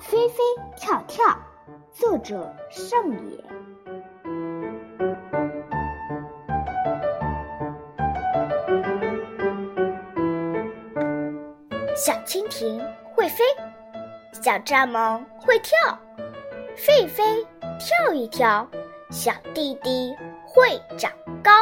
飞飞跳跳，作者盛野。小蜻蜓会飞，小蚱蜢会跳，飞飞跳一跳，小弟弟会长高。